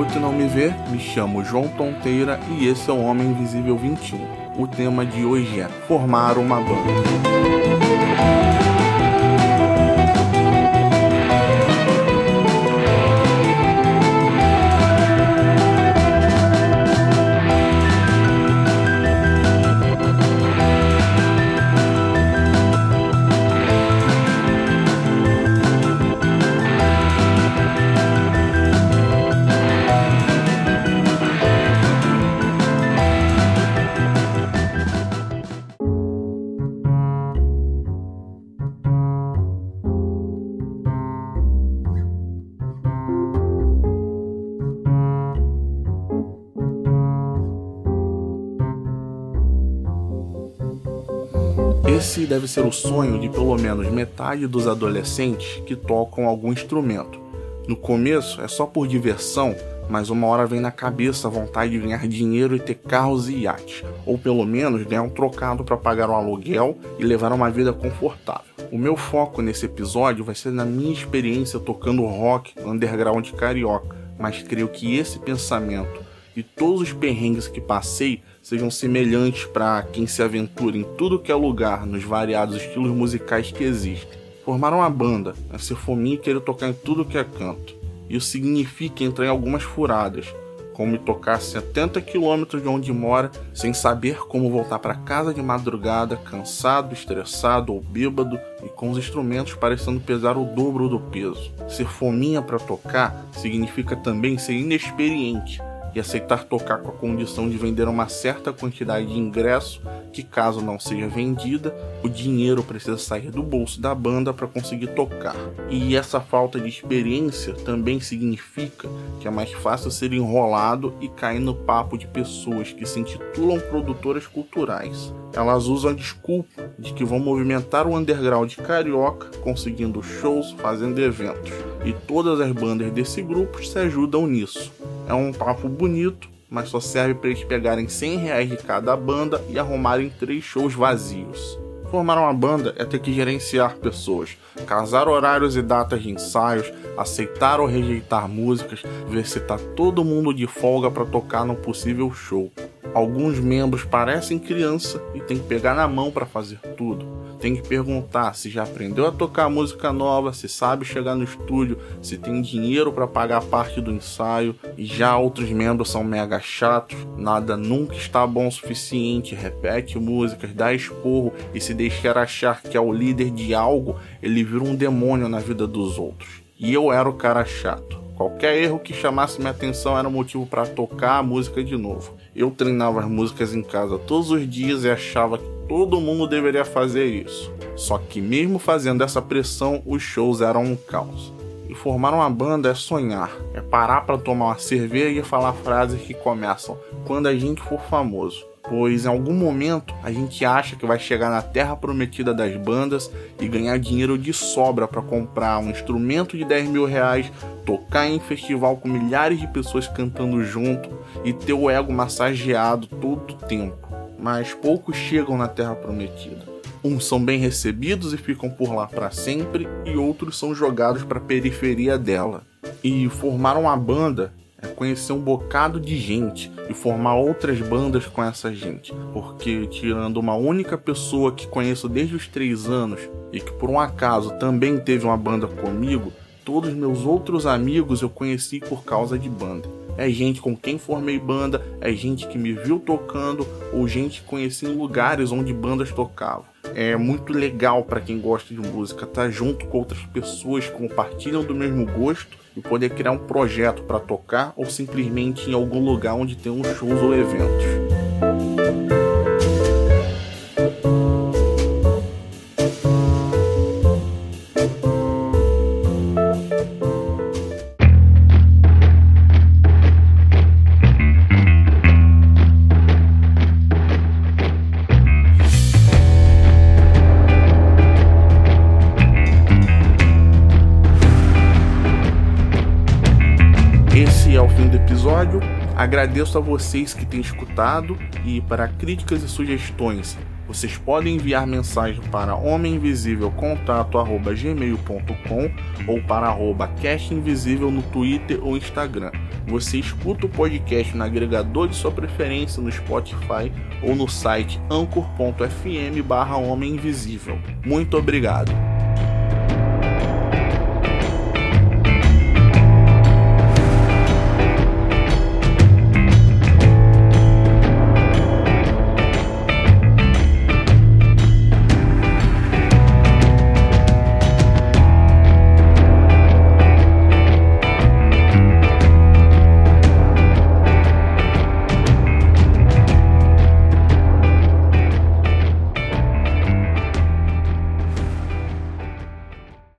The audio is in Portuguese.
para você que me escuta e não me vê, me chamo João Tonteira e esse é o Homem Invisível 21. O tema de hoje é formar uma banda. Esse deve ser o sonho de pelo menos metade dos adolescentes que tocam algum instrumento. No começo é só por diversão, mas uma hora vem na cabeça a vontade de ganhar dinheiro e ter carros e iates, ou pelo menos ganhar um trocado para pagar um aluguel e levar uma vida confortável. O meu foco nesse episódio vai ser na minha experiência tocando rock underground carioca, mas creio que esse pensamento e todos os perrengues que passei sejam semelhantes para quem se aventura em tudo que é lugar nos variados estilos musicais que existem. Formar uma banda é ser fominha e querer tocar em tudo que é canto. Isso significa entrar em algumas furadas, como tocar a 70 quilômetros de onde mora sem saber como voltar para casa de madrugada, cansado, estressado ou bêbado e com os instrumentos parecendo pesar o dobro do peso. Ser fominha para tocar significa também ser inexperiente e aceitar tocar com a condição de vender uma certa quantidade de ingresso, que caso não seja vendida, o dinheiro precisa sair do bolso da banda para conseguir tocar. E essa falta de experiência também significa que é mais fácil ser enrolado e cair no papo de pessoas que se intitulam produtoras culturais. Elas usam a desculpa de que vão movimentar o underground carioca, conseguindo shows, fazendo eventos. E todas as bandas desse grupo se ajudam nisso. É um papo bonito, mas só serve para eles pegarem 100 reais de cada banda e arrumarem três shows vazios. Formar uma banda é ter que gerenciar pessoas, casar horários e datas de ensaios, aceitar ou rejeitar músicas, ver se tá todo mundo de folga para tocar num possível show. Alguns membros parecem criança e tem que pegar na mão para fazer tudo. Tem que perguntar se já aprendeu a tocar música nova, se sabe chegar no estúdio, se tem dinheiro para pagar parte do ensaio. E já outros membros são mega chatos, nada nunca está bom o suficiente, repete músicas, dá esporro e se deixar achar que é o líder de algo, ele vira um demônio na vida dos outros. E eu era o cara chato. Qualquer erro que chamasse minha atenção era motivo para tocar a música de novo. Eu treinava as músicas em casa todos os dias e achava que todo mundo deveria fazer isso. Só que mesmo fazendo essa pressão, os shows eram um caos. E formar uma banda é sonhar, é parar para tomar uma cerveja e falar frases que começam quando a gente for famoso pois em algum momento a gente acha que vai chegar na terra prometida das bandas e ganhar dinheiro de sobra para comprar um instrumento de 10 mil reais, tocar em festival com milhares de pessoas cantando junto e ter o ego massageado todo o tempo. Mas poucos chegam na terra prometida. Uns são bem recebidos e ficam por lá para sempre, e outros são jogados para a periferia dela. E formar uma banda é conhecer um bocado de gente e formar outras bandas com essa gente. Porque, tirando uma única pessoa que conheço desde os três anos e que por um acaso também teve uma banda comigo, todos meus outros amigos eu conheci por causa de banda. É gente com quem formei banda, é gente que me viu tocando ou gente que conheci em lugares onde bandas tocavam. É muito legal para quem gosta de música estar tá junto com outras pessoas que compartilham do mesmo gosto e poder criar um projeto para tocar ou simplesmente em algum lugar onde tem uns shows ou eventos. Agradeço a vocês que têm escutado e para críticas e sugestões Vocês podem enviar mensagem para homeminvisívelcontato@gmail.com ou para arroba Invisível no Twitter ou Instagram. Você escuta o podcast no agregador de sua preferência no Spotify ou no site anchor.fm barra Homem Invisível. Muito obrigado.